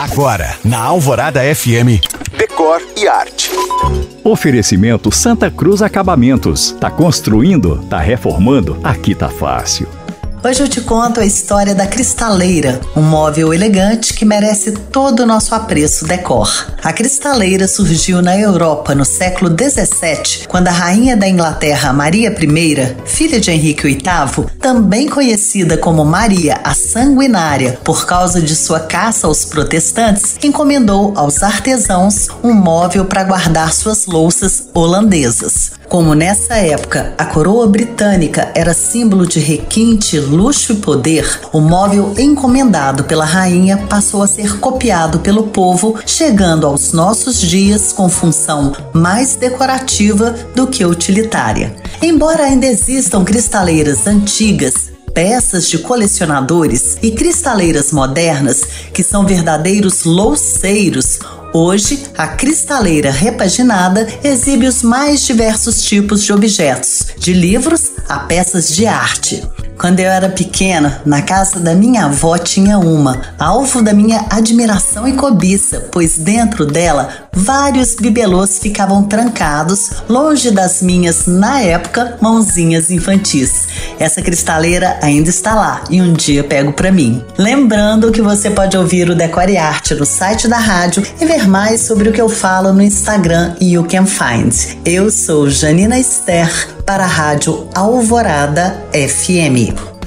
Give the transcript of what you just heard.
Agora, na Alvorada FM, Decor e Arte. Oferecimento Santa Cruz Acabamentos. Tá construindo? Tá reformando? Aqui tá fácil. Hoje eu te conto a história da cristaleira, um móvel elegante que merece todo o nosso apreço decor. A cristaleira surgiu na Europa no século 17, quando a rainha da Inglaterra Maria I, filha de Henrique VIII, também conhecida como Maria a Sanguinária por causa de sua caça aos protestantes, encomendou aos artesãos um móvel para guardar suas louças holandesas. Como nessa época a coroa britânica era símbolo de requinte, luxo e poder, o móvel encomendado pela rainha passou a ser copiado pelo povo, chegando aos nossos dias com função mais decorativa do que utilitária. Embora ainda existam cristaleiras antigas, peças de colecionadores e cristaleiras modernas que são verdadeiros louceiros Hoje, a cristaleira repaginada exibe os mais diversos tipos de objetos, de livros a peças de arte. Quando eu era pequena, na casa da minha avó tinha uma, alvo da minha admiração e cobiça, pois dentro dela vários bibelôs ficavam trancados, longe das minhas, na época, mãozinhas infantis. Essa cristaleira ainda está lá e um dia pego para mim. Lembrando que você pode ouvir o Decore Arte no site da rádio e ver mais sobre o que eu falo no Instagram e You Can Find. Eu sou Janina Esther para a Rádio Alvorada FM.